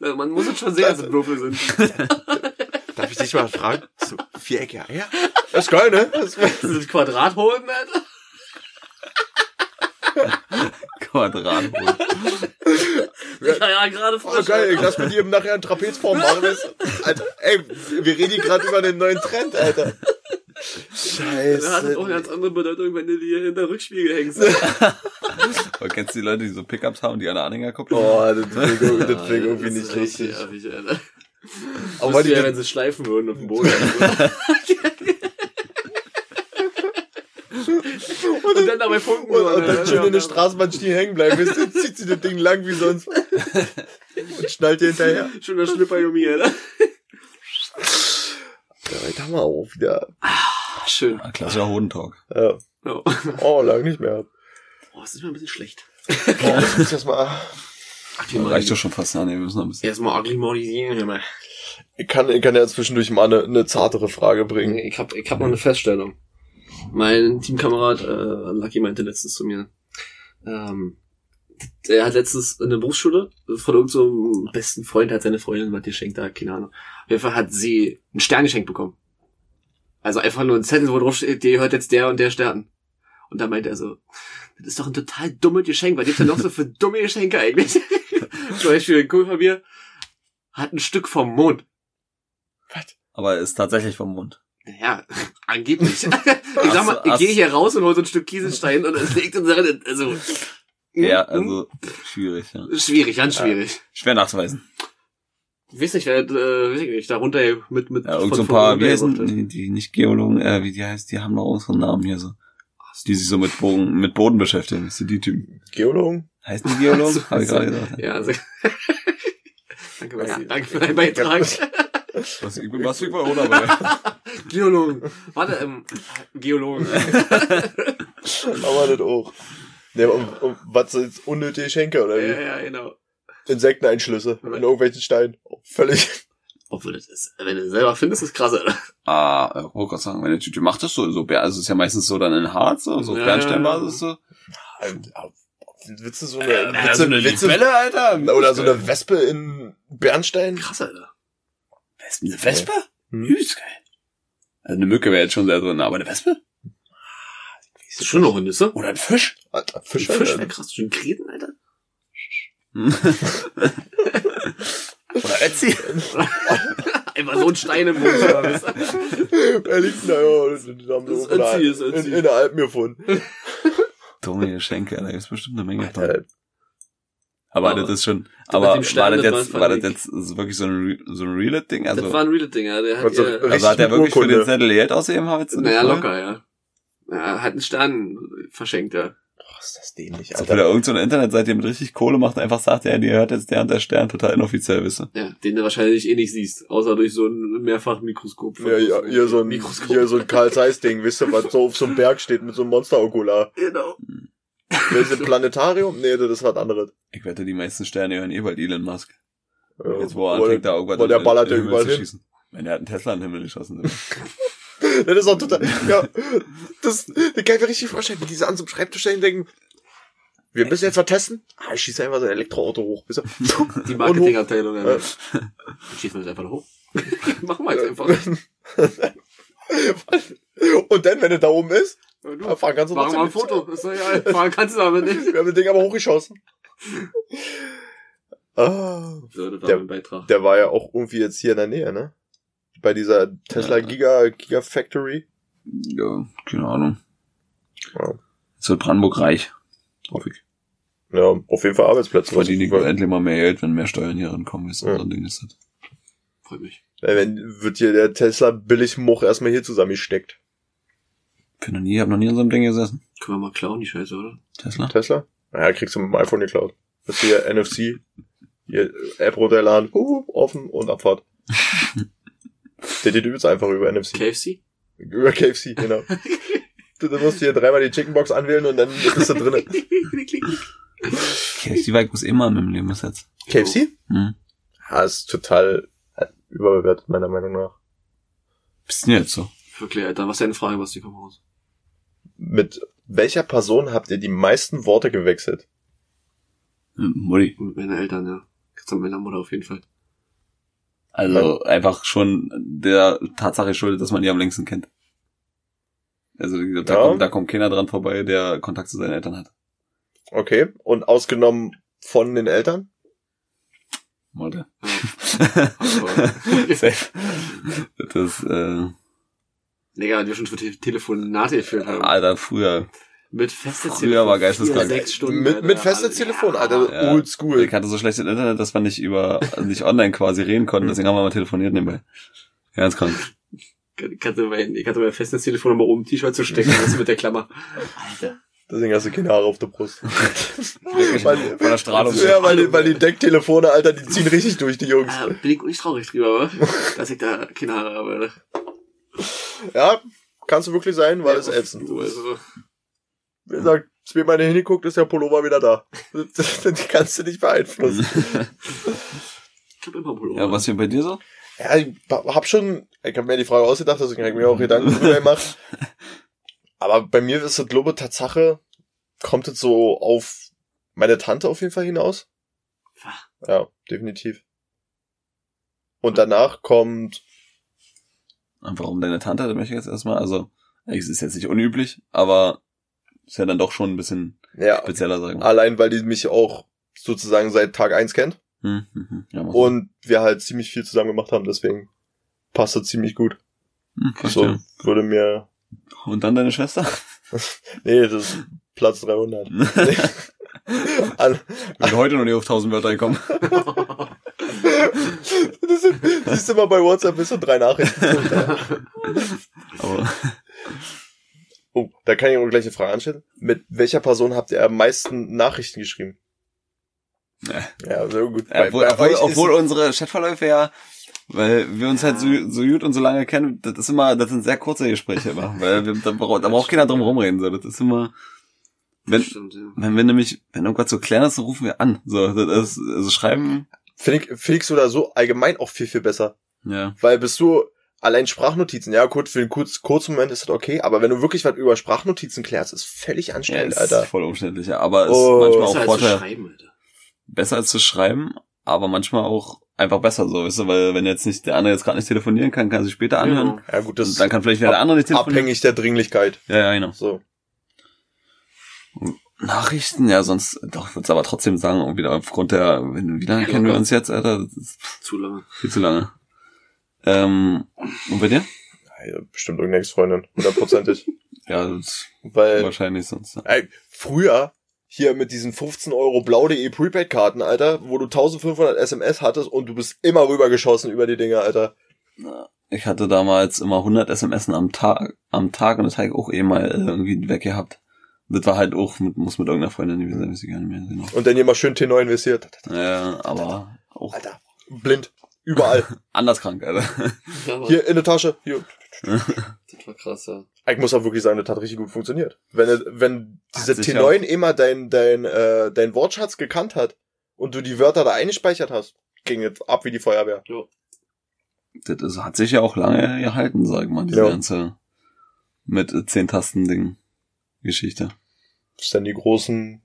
Na, Man muss es schon sehen, dass es Würfel sind. [laughs] Darf ich dich mal fragen? So, viereckige Eier? Das ist geil, ne? Das Das sind Quadrathoden, Alter. Quadrat. [laughs] Ja, ja, gerade Oh, frisch. geil, ich lass mit jedem nachher eine Trapezform machen. Alter, ey, wir reden hier gerade über den neuen Trend, Alter. Das hat auch eine Scheiße. ganz andere Bedeutung, wenn du dir hinter Rückspiegel hängst. [laughs] Aber kennst du die Leute, die so Pickups haben, die an der Anhänger gucken? Oh, das klingt, [laughs] klingt irgendwie Das nicht ist richtig. nervig, Alter. Aber Aber weil die ja, wenn sie schleifen würden auf dem Boden. [laughs] und dann dabei funken Und, und dann würden, schön in der ja. Straßenbahn stehen hängen bleiben. Du, zieht sie das Ding lang wie sonst. Und schnallt ihr hinterher. Schon der Schlipper Junge, Alter. Ja, heute haben wir auch wieder. Schön. Ah, Klassischer Hodentalk. Ja. Oh, Oh, lang nicht mehr. oh das ist mir ein bisschen schlecht. Boah, ich muss erst mal. Reicht doch schon fast. Ja, nee, wir müssen noch ein bisschen. Erstmal akklimatisieren, hör mal. Ich kann, ich kann ja zwischendurch mal eine, eine zartere Frage bringen. Ich hab, ich hab noch eine Feststellung. Mein Teamkamerad, äh, Lucky meinte letztens zu mir, ähm, der hat letztens in der Berufsschule von irgendeinem so einem besten Freund hat seine Freundin was geschenkt, da, keine Ahnung. Auf jeden Fall hat sie ein Stern geschenkt bekommen. Also einfach nur ein Zettel, wo drauf steht, dir hört jetzt der und der Stern. Und da meinte er so, das ist doch ein total dummes Geschenk, was gibt's denn noch so für dumme Geschenke eigentlich? [laughs] Zum Beispiel ein Kumpel von mir hat ein Stück vom Mond. Aber ist tatsächlich vom Mund. Ja, angeblich. [laughs] ich sag mal, ich gehe hier raus und hol so ein Stück Kieselstein und es liegt in drin. Also, Ja, hm, also schwierig, ja. hm, schwierig, ganz schwierig. Schwer nachzuweisen. Ich weiß nicht, äh, weiß ich nicht, darunter mit, mit, Ja, irgend so ein von- paar, von- wie heißen die, die nicht Geologen, äh, wie die heißt, die haben noch unseren Namen hier so. Die sich so mit Boden, mit Boden beschäftigen. Wisst ihr, die Typen? Geologen? Heißen die Geologen? So, [laughs] Hab ich so. gerade gesagt. Ja. Ja, also. [laughs] danke, Basti. Danke für deinen Beitrag. [laughs] Was, ich bin was ich war, oder? Aber Geologen. Warte, ähm, Geologen. Aber das auch. Ne, um, um, was sind jetzt unnötige Geschenke oder wie? ja, ja, genau. Insekteneinschlüsse in irgendwelchen Steinen. Oh, völlig. Obwohl, das ist, wenn du selber findest, ist krass, Alter. ah, ich wollte gerade sagen, meine Tüte macht das so, so, Bär- also es ist ja meistens so dann in Harz, so, so auf Ja, Bernsteinbasis so. Willst du so eine, willst Ja, so du, eine willst Libelle, Alter. oder so eine Wespe in Bernstein? Krass, Alter. Wespe, eine Wespe? Hm. Übelst geil. Also eine Mücke wäre jetzt schon sehr drin, aber eine Wespe? Ist schon noch ein Nüsse? Oder ein Fisch? Alter, Fisch, Fisch, Fisch Alter. wäre krass. Schon Kreten, Alter. [laughs] Oder Etsy? [laughs] Einfach so ein Stein im Mund. Er liegt da, ja, Das ist so in, Ötzi, der- ist Ötzi. in, in der Alpen gefunden. Dumme Geschenke, da gibt's bestimmt eine Menge von. Aber, Aber das ist schon, aber war das jetzt, war das jetzt so wirklich so ein, so ein Real-Ding? Also, das war ein Real-Ding, ja. Der hat Also, ja, also hat er mit wirklich für Urkunde. den Zettel Geld ausgegeben, naja, locker, ja. Ja, hat einen Stern verschenkt, ja. Ist das dämlich, Als ob wieder Alter. irgendeine so eine Internetseite mit richtig Kohle macht, und einfach sagt, ja, dir hört jetzt der und der Stern total inoffiziell, wisst ihr. Ja, den du wahrscheinlich eh nicht siehst, außer durch so ein Mehrfachmikroskop. Ja, ja, hier so ein, Mikroskop. hier so ein Karl Zeiss Ding, wisst ihr, was so auf so einem Berg steht mit so einem Monsterokular. Genau. Wer ist ein Planetarium? Nee, das ist was anderes. Ich wette, die meisten Sterne hören eh bald Elon Musk. Ja, Jetzt, wo er anfängt, da irgendwas weil der in- ballert in Himmel überall zu hin. schießen. Wenn er hat einen Tesla in den Himmel geschossen. [laughs] Das ist auch total, ja, das, das kann ich mir richtig vorstellen, wie diese an so einem Schreibtisch stehen denken, wir müssen jetzt was testen. Ah, ich schieße einfach so ein Elektroauto hoch. Ihr? [laughs] Die Marketingabteilung, ja. Ja. Schießen wir das einfach hoch. [laughs] Machen wir jetzt einfach. [laughs] Und dann, wenn er da oben ist, Ja, fahren kannst du Machen wir mal ein Foto. Ist doch egal. Fahren kannst du aber nicht. Wir haben das Ding aber hochgeschossen. Ah, Der- der war ja auch irgendwie jetzt hier in der Nähe, ne? Bei dieser Tesla Ja. Giga, Giga Factory. ja, keine Ahnung. Ja. Jetzt wird Brandenburg reich. Hoffe ich. Ja, auf jeden Fall Arbeitsplätze. Verdiene ich endlich mal mehr Geld, wenn mehr Steuern hier rankommen. Ist Ja. so ein Ding ist das. Freut mich. Ja, wenn, wird hier der Tesla billig Moch erstmal hier zusammengesteckt. Ich bin noch nie, hab noch nie in so einem Ding gesessen. Können wir mal klauen, die Scheiße, oder? Tesla? Tesla? Naja, kriegst du mit dem iPhone geklaut. Das ist hier [laughs] NFC. Hier, App runterladen, uh, offen und Abfahrt. [laughs] Der geht übelst einfach über NFC. KFC? Über KFC, genau. [laughs] du, du musst hier dreimal die Chickenbox anwählen und dann bist du drinne. [laughs] KFC war ich muss immer mit dem Leben bis jetzt. KFC? Hm. Ja, ist total äh, überbewertet, meiner Meinung nach. Bist du jetzt so? Wirklich, Alter. Was ist deine Frage, Basti? Komm raus. Mit welcher Person habt ihr die meisten Worte gewechselt? Mutti. Mit meinen Eltern, ja. Jetzt mit meiner Mutter auf jeden Fall. Also einfach schon der Tatsache schuldet, dass man die am längsten kennt. Also da, Ja. kommt, da kommt keiner dran vorbei, der Kontakt zu seinen Eltern hat. Okay. Und ausgenommen von den Eltern? Mutter. Aber, [laughs] Safe. Das, äh, Digga, die wir schon für Te Telefonate geführt haben. Alter, früher. Mit festes Früher war geisteskrank. Vier, sechs Stunden. Mit, mit festes Telefon, Alter. Ja. Old school. Ich hatte so schlechtes Internet, dass wir nicht über, nicht online quasi reden konnten, deswegen haben wir mal telefoniert nebenbei. Ganz krank. Ich hatte mein, ich hatte mein festes Telefon aber oben im T-Shirt zu stecken, weißt du, mit der Klammer. Alter. Deswegen hast du keine Haare auf der Brust. [laughs] Von der Strahlung. Ja, weil die, weil die Decktelefone, Alter, die ziehen richtig durch, die Jungs. Ah, bin ich nicht traurig drüber, wa? [laughs] dass ich da keine Haare habe, Alter. Ja, kannst du wirklich sein, weil es ätzend. So, also, Wie gesagt, wenn man hinguckt, ist der Pullover wieder da. [laughs] Die kannst du nicht beeinflussen. ich hab immer Pullover. Ja, was hier bei dir so? Ja, ich hab schon, ich habe mir die Frage ausgedacht, deswegen habe ich mir auch Gedanken drüber [laughs] gemacht. Aber bei mir ist das, glaube ich, Tatsache, kommt es so auf meine Tante auf jeden Fall hinaus. Ja, definitiv. Und danach kommt, Und warum deine Tante, das möchte ich jetzt erstmal, also, es ist jetzt nicht unüblich, aber ist ja dann doch schon ein bisschen ja, spezieller, sagen allein weil die mich auch sozusagen seit Tag eins kennt Hm, hm, hm. Ja, und wir halt ziemlich viel zusammen gemacht haben, deswegen passt das ziemlich gut. hm, So verstehe. würde mir, Und dann deine Schwester? [laughs] nee, das ist Platz 300. An, Wenn heute noch nicht auf 1000 Wörter gekommen. [laughs] das sind, siehst du mal bei WhatsApp bis zu drei Nachrichten. [laughs] Aber Oh, da kann ich auch gleich eine Frage anstellen. Mit welcher Person habt ihr am meisten Nachrichten geschrieben? Ja. Ja, sehr gut. Ja, obwohl, bei obwohl, obwohl unsere Chatverläufe ja, weil wir uns halt so, so gut und so lange kennen, das ist immer, das sind sehr kurze Gespräche immer, weil wir, da, braucht, da braucht keiner drum rumreden, so, das ist immer, wenn, Stimmt, ja. wenn wir nämlich, wenn irgendwas so klären ist, dann rufen wir an, so, das ist, also schreiben, Finde ich, finde ich so oder so allgemein auch viel, viel besser. ja, Weil bist du allein Sprachnotizen, ja gut, für einen kurz, kurzen Moment ist das okay, aber wenn du wirklich was über Sprachnotizen klärst, ist völlig ja anstrengend, ist Alter. voll umständlich, ja, aber ist Oh. manchmal Besser auch als zu Vorteil, schreiben, Alter. besser als zu schreiben, aber manchmal auch einfach besser, so, weißt du, weil wenn jetzt nicht, der andere jetzt gerade nicht telefonieren kann, kann er sich später anhören, Genau. Ja gut, das und dann kann vielleicht wieder der andere nicht telefonieren. abhängig der Dringlichkeit. Ja, ja, genau. So. Nachrichten, ja, sonst, doch, ich würde es aber trotzdem sagen, wieder aufgrund der, wie lange kennen wir uns jetzt, Alter? Das ist Zu lange. viel zu lange. Ähm, und bei dir? Ja, bestimmt irgendeine Ex-Freundin, hundertprozentig. [laughs] Ja, das Weil, wahrscheinlich sonst. ja. ey, früher, hier mit diesen 15 Euro blau.de Prepaid-Karten, Alter, wo du 1500 SMS hattest und du bist immer rübergeschossen über die Dinge, Alter. Ich hatte damals immer 100 SMS am Tag, am Tag und das habe ich auch eh mal irgendwie weg gehabt. Das war halt auch, mit, muss mit irgendeiner Freundin gewesen sein, weiß ich gar nicht mehr genau. Und dann mal schön T9 investiert. Ja, aber auch Alter, blind. Überall. [laughs] anders krank, Alter. Ja, Hier in der Tasche. Hier. [laughs] das war krass, ja. Ich muss auch wirklich sagen, das hat richtig gut funktioniert. Wenn, wenn diese Hat sich T9 immer dein, dein, äh, dein Wortschatz gekannt hat und du die Wörter da eingespeichert hast, ging es ab wie die Feuerwehr. Das ist, hat sich ja auch lange gehalten, sag ich mal, diese Ja. ganze mit äh, 10 Tasten-Ding Geschichte. Bis dann die großen,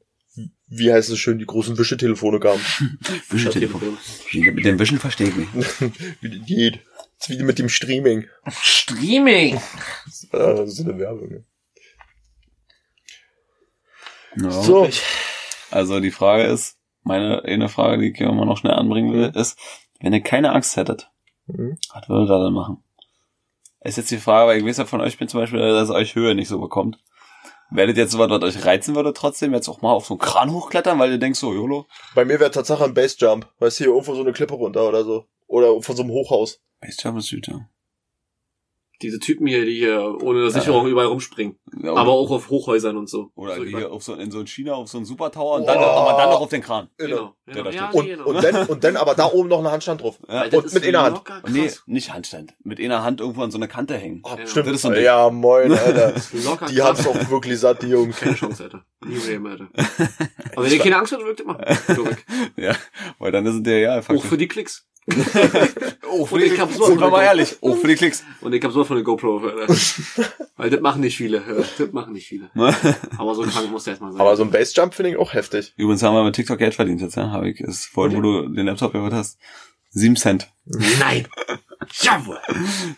wie heißt es schön, die großen Wischetelefone kamen. [laughs] Wischtelefon. Mit dem Wischen verstehe ich mich. [laughs] Wie die geht. Das ist wie mit dem Streaming. Streaming! Das war so eine Werbung. ne? Ja. So. Also die Frage ist, meine eine Frage, die ich hier immer noch schnell anbringen will, ist, wenn ihr keine Angst hättet, Mhm. was würdet ihr dann machen? Ist jetzt die Frage, weil ich weiß ja von euch bin zum Beispiel, dass euch Höhe nicht so bekommt. Werdet ihr jetzt sowas, was euch reizen würde, trotzdem jetzt auch mal auf so einen Kran hochklettern, weil ihr denkt so, YOLO, Bei mir wäre Tatsache ein Basejump. Weißt du, hier irgendwo so eine Klippe runter oder so. Oder von so einem Hochhaus. Basejump ist gut, ja. Diese Typen hier, die hier ohne Sicherung überall rumspringen. Ja, Aber auch auf Hochhäusern und so. Oder so hier auf so, in so in China auf so einen Supertower und Boah. dann, noch- aber dann noch auf den Kran. Genau. Der genau. da Ja, steht. Und, genau. und, dann, und dann aber da oben noch eine Handstand drauf. Ja. Und mit einer Hand. Nee, nicht Handstand. Mit einer Hand irgendwo an so eine Kante hängen. Oh, Ja. stimmt. Das ist so ein ja, moin, [laughs] Alter. Locker Die haben's auch wirklich satt, die Jungs. Keine Chance, Alter. Nie Leben, Alter. [laughs] Aber wenn ihr keine Angst habt, wirkt immer. [laughs] Zurück. Ja, weil dann ist der ja Auch faktisch. für die Klicks. [laughs] Oh, für Und die ich Klicks. hab's so Sind wir mal bekommen. ehrlich. Oh, für die Klicks. Und ich hab so von der GoPro, Alter. [laughs] Weil das machen nicht viele. ja. Das machen nicht viele. [laughs] Aber so krank muss der erstmal sein. Aber so ein Bassjump finde ich auch heftig. Übrigens haben wir mit TikTok Geld verdient jetzt, ja. Habe ich, ist vorhin, wo du den Laptop gehört hast. Sieben Cent. Nein! Jawohl!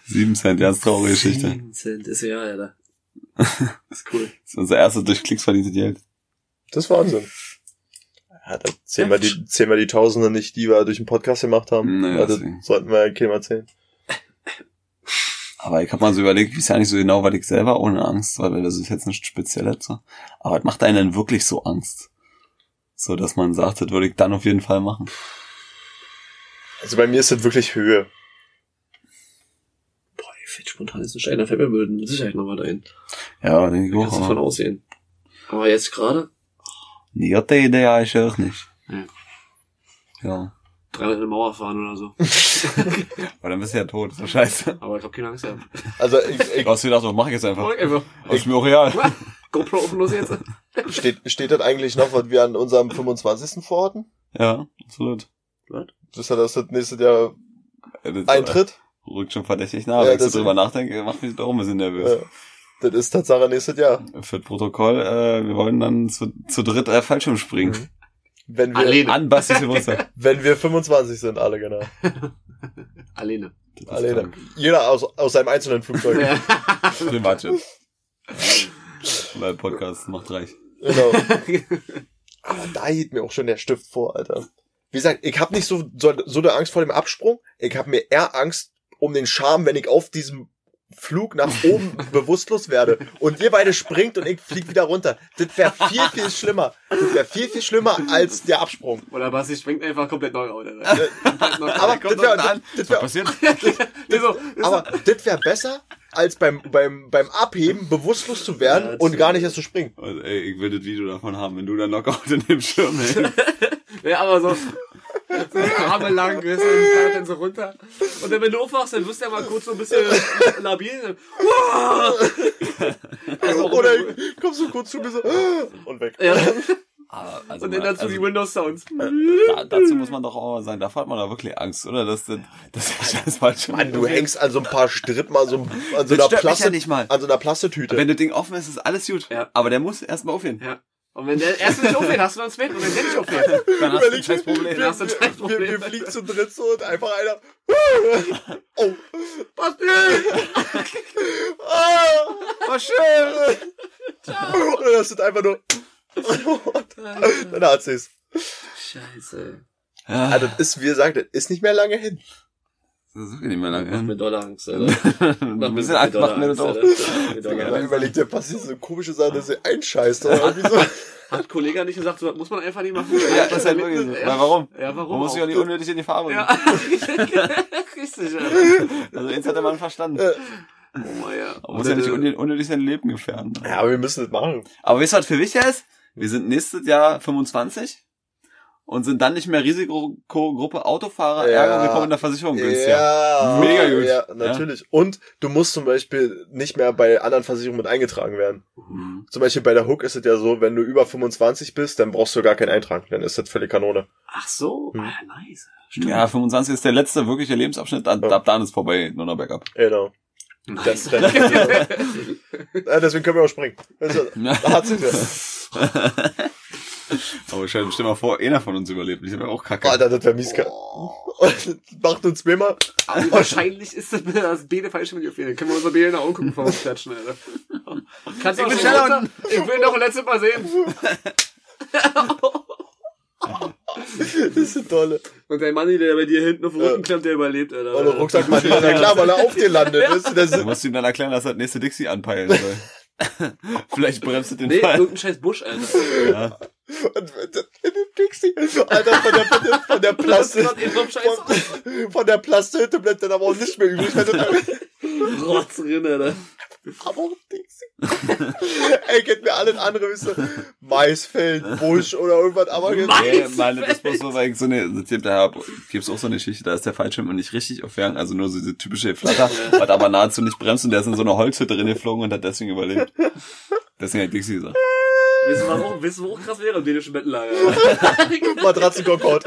Sieben Cent, ganz traurige Geschichte. Vincent ist ja, Alter. ist cool. Das ist unser erstes durch Klicks verdientes Geld. Das ist Wahnsinn. Ja, dann zählen wir die, zählen wir die Tausende nicht, die wir durch den Podcast gemacht haben. Naja, also, deswegen. sollten wir keinem erzählen. Aber ich habe mal so überlegt, wie ist ja nicht so genau, weil ich selber ohne Angst, weil das ist jetzt ein spezielles so. Aber was macht einen denn wirklich so Angst? So, dass man sagt, das würde ich dann auf jeden Fall machen. Also bei mir ist das wirklich Höhe. Boah, ey, fällt spontan ist ein Stein, da fällt mir mit Sicherheit noch mal dahin. Ja, denke ich Da kannst auch. du von Aber aussehen. Aber jetzt gerade die gute Idee ja ich auch nicht. Ja. Ja. dreimal in eine Mauer fahren oder so. [laughs] Aber dann bist du ja tot, so scheiße. Aber ich hab keine Angst gehabt. Also ich, ich, Du hast gedacht, so, mach ich jetzt einfach. Einfach. Ist mir auch real. GoPro offen los jetzt. steht, steht das eigentlich noch, was wir an unserem 25. vorhatten? Ja, absolut. Das ist ja das das nächste Jahr Ja, das Eintritt. Rückt schon verdächtig nach. Ja, Wenn ich das- so drüber nachdenke, macht mich doch ein bisschen nervös. Ja. Das ist Tatsache nächstes Jahr. Für das Protokoll, äh, wir wollen dann zu, zu dritt äh, Fallschirm springen. Mhm. Wenn wir, Alleine. An Bastis [laughs] Geburtstag. wenn wir 25 sind, alle genau. [laughs] Alleine. Alleine. Jeder aus, aus seinem einzelnen Flugzeug. Privatjet. [laughs] Weil Podcast macht reich. genau. Aber da hielt mir auch schon der Stift vor, Alter. Wie gesagt, ich habe nicht so, so, so der Angst vor dem Absprung. Ich habe mir eher Angst um den Charme, wenn ich auf diesem Flug nach oben [laughs] bewusstlos werde und ihr beide springt und ich flieg wieder runter. Das wäre viel, viel schlimmer. Das wäre viel, viel schlimmer als der Absprung. Oder Basti springt einfach komplett neu [laughs] neu. Aber das wäre das Was wär, [laughs] das wär besser, als beim, beim, beim Abheben bewusstlos zu werden Ja, das und gar wär- nicht erst zu springen. Also, ey, ich will das Video davon haben, wenn du dann Knockout in dem Schirm hängst. ja, aber so, so [laughs] die Arme lang, weißt du, und fährt dann so runter. Und dann, wenn du aufwachst, dann wirst du ja mal kurz so ein bisschen [laughs] labil. Also, [laughs] Oder kommst du kurz zu mir so [gasps] und weg. ja, Aber, also, und dann dazu also, die Windows-Sounds. da, dazu muss man doch auch mal sagen, davor hat man da wirklich Angst, oder? Das, das, das ist falsche. Mann, du hängst an so ein paar Stritt mal so an so Das einer Plaste, ja nicht mal. an so einer Plastetüte. Wenn das Ding offen ist, ist alles gut. Ja. Aber der muss erstmal aufgehen. Ja. Und wenn der erst nicht aufhört, hast du ins Bett und wenn der nicht aufhört, [laughs] Dann hast du ein scheiß Problem. dann hast du ein scheiß wir, wir Problem. fliegen zu dritt so und einfach einer. [laughs] Oh. Basti! [laughs] Ah, War schön. und dann hast du einfach nur. Dann hat sie's. Scheiße. Ja, Ah, das ist, wie gesagt, das ist nicht mehr lange hin. Das ist wirklich nicht mehr Mach mir lange. Dollar Angst, Alter. Ein bisschen Angst macht mir das auch. Alter. Mach mir Dollar Da Angst. überlegt dir, passiert so komische Sachen, dass sie einscheißt. Oder irgendwie so. Hat ein [laughs] Kollege nicht gesagt, so, das muss man einfach nicht machen? Ja, das ist halt wirklich so. Weil warum? Ja, Man warum? muss sich auch? auch nicht unnötig in die Farbe bringen. Ja, [laughs] richtig, Alter. Also, jetzt hat der Mann verstanden. Oh, ja. Man muss ja nicht unnötig, unnötig sein Leben gefährden. Ja, aber wir müssen das machen. Aber wisst ihr, was viel wichtiger ist? Wir sind nächstes Jahr 25 und sind dann nicht mehr Risikogruppe Autofahrer, Ja. ergo wir kommen in der Versicherung günstiger. Ja, Mega gut. Ja, natürlich. Und du musst zum Beispiel nicht mehr bei anderen Versicherungen mit eingetragen werden. Mhm. Zum Beispiel bei der Hook ist es ja so, wenn du über 25 bist, dann brauchst du gar keinen Eintrag. Dann ist das völlig Kanone. Ach so, Hm. ah, nice. Stimmt. Ja, 25 ist der letzte wirkliche Lebensabschnitt, ab, Ja. ab dann ist vorbei, nur noch Backup. Genau. nice. Dann, [laughs] ja, deswegen können wir auch springen. Also, da hat sich ja. [laughs] [laughs] Aber stell, stell mal vor, einer von uns überlebt. Ich wäre auch kacke. Alter, das wäre mies. Und macht uns zweimal. Aber wahrscheinlich ist das, das Bede falsch mit dir fehlen. Können wir unser Bede in der Augen gucken vor uns klatschen, Alter. Kannst du Ich runter? Ich will noch ein letztes Mal sehen. [laughs] Das ist tolle. Und der Manni, der bei dir hinten auf dem Ja. Rücken klemmt, der überlebt, Alter. Und der Rucksack macht ja klar, weil er auf dir landet. Weißt du, das Du musst ihm dann erklären, dass er das nächste Dixie anpeilen soll. [laughs] Vielleicht bremst du den Nee, Fall. irgendein scheiß Busch, Alter. Ja. Und in dem Dixie, Alter, von der, von der, von der [laughs] Plastik, von, von der Plastikhütte bleibt dann aber auch nicht mehr übrig. Wenn du dann, Rotz drin, Alter. aber auch Dixie. Ey, kennt mir alles andere, ihr, Maisfeld, Busch oder irgendwas, aber jetzt, Nee, meine, das muss so, weil ich so eine, da gibt's auch so eine Geschichte, da ist der Fallschirm nicht richtig aufgegangen, also nur so diese typische Flatter, hat aber nahezu nicht bremst und der ist in so eine Holzhütte drin geflogen und hat deswegen überlebt. Deswegen hat Dixie gesagt. Wissen wir auch, wissen wir auch krass wäre im dänischen Bettenlager. [laughs] Matratzenkonkord.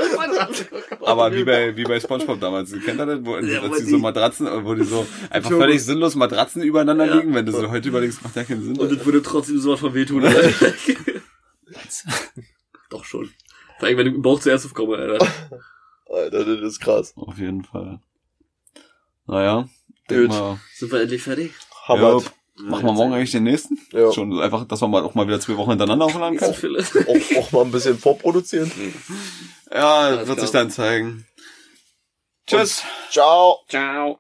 Aber wie bei, wie bei Spongebob damals, kennt ihr das, wo, Ja, wo die so Matratzen, wo die so einfach völlig sinnlos Matratzen übereinander Ja. liegen, wenn du so heute überlegst, macht ja keinen Sinn. Und das würde trotzdem sowas von wehtun. Alter. [laughs] Doch schon. Vor allem, wenn du im Bauch zuerst aufkomme, Alter. Alter, das ist krass. Auf jeden Fall. Naja, Gut. mal, Sind wir endlich fertig? Hammer. Ja, machen wir morgen eigentlich den nächsten? Ja. Schon einfach, dass wir mal auch mal wieder zwei Wochen hintereinander aufladen viele. Auch, auch mal ein bisschen vorproduzieren. Ja, Alles wird sich klar. dann zeigen. Tschüss. Ciao. Ciao.